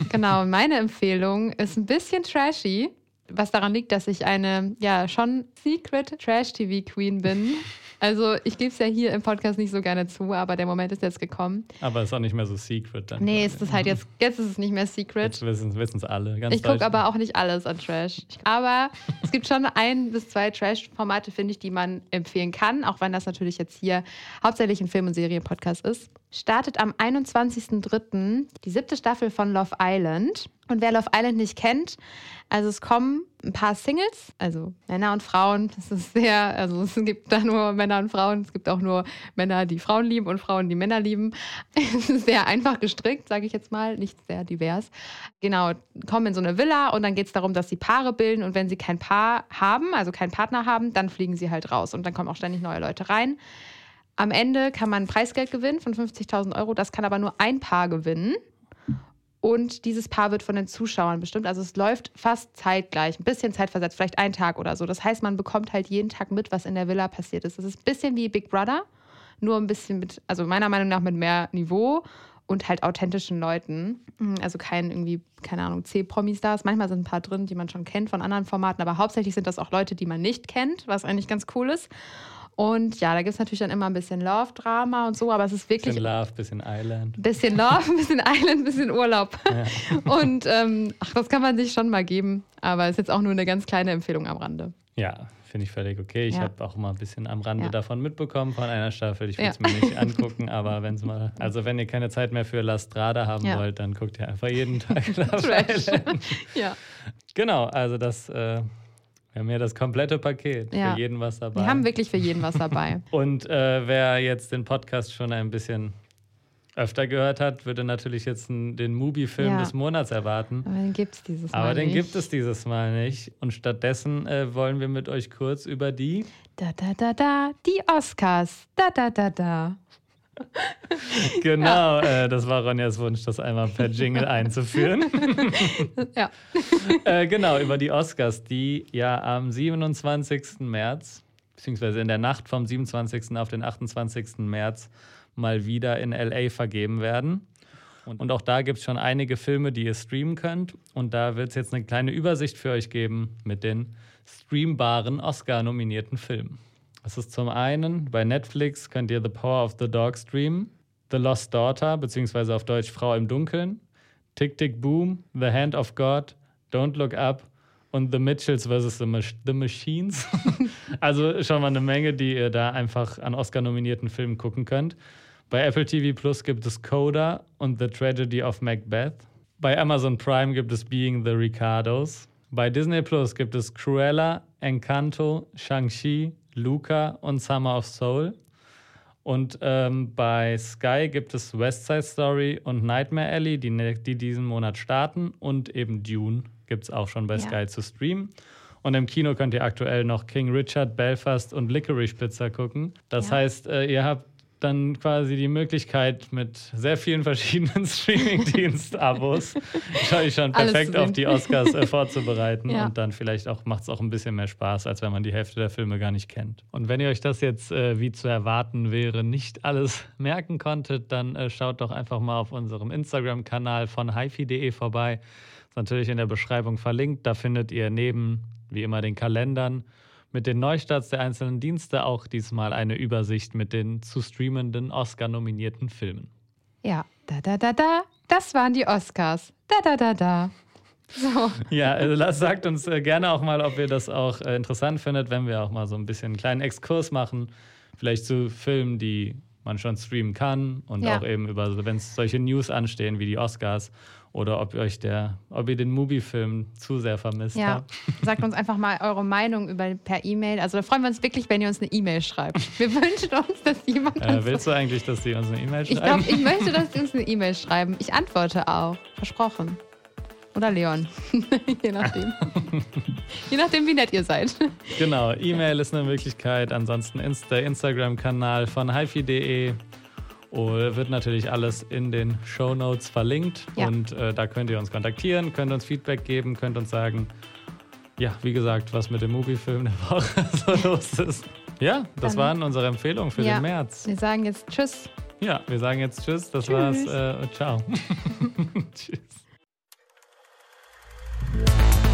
genau. Meine Empfehlung ist ein bisschen trashy, was daran liegt, dass ich eine, ja, schon Secret Trash-TV-Queen bin. Also ich gebe es ja hier im Podcast nicht so gerne zu, aber der Moment ist jetzt gekommen. Aber ist auch nicht mehr so secret dann. Nee, ist das halt jetzt, jetzt ist es nicht mehr Secret. Jetzt wissen es alle. Ganz Ich gucke aber auch nicht alles an Trash. Aber es gibt schon ein bis zwei Trash-Formate, finde ich, die man empfehlen kann, auch wenn das natürlich jetzt hier hauptsächlich ein Film- und Serien-Podcast ist. Startet am 21.03. die siebte Staffel von Love Island. Und wer Love Island nicht kennt, also es kommen ein paar Singles, also Männer und Frauen. Das ist sehr, also es gibt da nur Männer und Frauen. Es gibt auch nur Männer, die Frauen lieben und Frauen, die Männer lieben. Es ist sehr einfach gestrickt, sage ich jetzt mal, nicht sehr divers. Genau, kommen in so eine Villa und dann geht es darum, dass sie Paare bilden und wenn sie kein Paar haben, also keinen Partner haben, dann fliegen sie halt raus und dann kommen auch ständig neue Leute rein. Am Ende kann man Preisgeld gewinnen von 50.000 Euro, das kann aber nur ein Paar gewinnen. Und dieses Paar wird von den Zuschauern bestimmt. Also es läuft fast zeitgleich, ein bisschen zeitversetzt, vielleicht ein Tag oder so. Das heißt, man bekommt halt jeden Tag mit, was in der Villa passiert ist. Das ist ein bisschen wie Big Brother, nur ein bisschen mit, also meiner Meinung nach mit mehr Niveau und halt authentischen Leuten. Mm, Also kein irgendwie, keine Ahnung, C-Promi-Stars. Manchmal sind ein paar drin, die man schon kennt von anderen Formaten, aber hauptsächlich sind das auch Leute, die man nicht kennt, was eigentlich ganz cool ist. Und ja, da gibt es natürlich dann immer ein bisschen Love-Drama und so, aber es ist wirklich Bisschen Love, bisschen Island. bisschen Love, ein bisschen Island, ein bisschen Urlaub. Und ähm, ach, das kann man sich schon mal geben, aber ist jetzt auch nur eine ganz kleine Empfehlung am Rande. Ja, finde ich völlig okay. Ich Ja. habe auch mal ein bisschen am Rande Ja. davon mitbekommen von einer Staffel. Ich will es Ja. mir nicht angucken, aber wenn es mal, also wenn ihr keine Zeit mehr für La Strada haben Ja. wollt, dann guckt ihr einfach jeden Tag Love Trash. Island. Ja. Genau, also das, äh, wir haben ja das komplette Paket. Ja. Für jeden was dabei. Wir haben wirklich für jeden was dabei. Und äh, wer jetzt den Podcast schon ein bisschen öfter gehört hat, würde natürlich jetzt den Mubi-Film Ja. des Monats erwarten. Aber den gibt es dieses Mal. Aber den nicht. gibt es dieses Mal nicht. Und stattdessen äh, wollen wir mit euch kurz über die Da, da, da, da, die Oscars. Da, da, da, da. Genau, äh, das war Ronjas Wunsch, das einmal per Jingle einzuführen. Ja. äh, genau, über die Oscars, die ja am 27. März, beziehungsweise in der Nacht vom 27. auf den 28. März mal wieder in LA vergeben werden. Und, und auch da gibt es schon einige Filme, die ihr streamen könnt. Und da wird es jetzt eine kleine Übersicht für euch geben mit den streambaren Oscar-nominierten Filmen. Das ist zum einen bei Netflix könnt ihr The Power of the Dog streamen, The Lost Daughter, beziehungsweise auf Deutsch Frau im Dunkeln, Tick Tick Boom, The Hand of God, Don't Look Up und The Mitchells vs. The, Mach the Machines. also schon mal eine Menge, die ihr da einfach an Oscar-nominierten Filmen gucken könnt. Bei Apple TV Plus gibt es Coda und The Tragedy of Macbeth. Bei Amazon Prime gibt es Being the Ricardos. Bei Disney Plus gibt es Cruella, Encanto, Shang-Chi, Luca und Summer of Soul. Und ähm, bei Sky gibt es West Side Story und Nightmare Alley, die, ne- die diesen Monat starten. Und eben Dune gibt es auch schon bei Ja. Sky zu streamen. Und im Kino könnt ihr aktuell noch King Richard, Belfast und Licorice Pizza gucken. Das Ja. heißt, äh, ihr habt dann quasi die Möglichkeit mit sehr vielen verschiedenen Streaming-Dienst-Abos euch schon perfekt auf die Oscars äh, vorzubereiten. Ja. Und dann vielleicht auch macht es auch ein bisschen mehr Spaß, als wenn man die Hälfte der Filme gar nicht kennt. Und wenn ihr euch das jetzt, äh, wie zu erwarten wäre, nicht alles merken konntet, dann äh, schaut doch einfach mal auf unserem Instagram-Kanal von hifi.de vorbei. Ist natürlich in der Beschreibung verlinkt. Da findet ihr neben, wie immer, den Kalendern mit den Neustarts der einzelnen Dienste auch diesmal eine Übersicht mit den zu streamenden Oscar-nominierten Filmen. Ja, da da da da, das waren die Oscars. Da da da da. So. Ja, also sagt uns äh, gerne auch mal, ob ihr das auch äh, interessant findet, wenn wir auch mal so ein bisschen einen kleinen Exkurs machen. Vielleicht zu Filmen, die man schon streamen kann und ja. auch eben über, wenn es solche News anstehen wie die Oscars oder ob ihr euch der, ob ihr den Movie-Film zu sehr vermisst ja. habt. Sagt uns einfach mal eure Meinung über, per E-Mail. Also da freuen wir uns wirklich, wenn ihr uns eine E-Mail schreibt. Wir wünschen uns, dass jemand. Äh, willst du eigentlich, dass die uns eine E-Mail schreiben? Ich glaube, ich möchte, dass die uns eine E-Mail schreiben. Ich antworte auch. Versprochen. Oder Leon. Je nachdem. Je nachdem, wie nett ihr seid. Genau, E-Mail ist eine Möglichkeit. Ansonsten der Instagram-Kanal von hifi.de wird natürlich alles in den Show Notes verlinkt. Ja. Und äh, da könnt ihr uns kontaktieren, könnt uns Feedback geben, könnt uns sagen, ja, wie gesagt, was mit dem Moviefilm der Woche so los ist. Ja, das Dann, waren unsere Empfehlungen für ja, den März. Wir sagen jetzt Tschüss. Ja, wir sagen jetzt Tschüss. Das tschüss. war's. Äh, ciao. tschüss. Bye.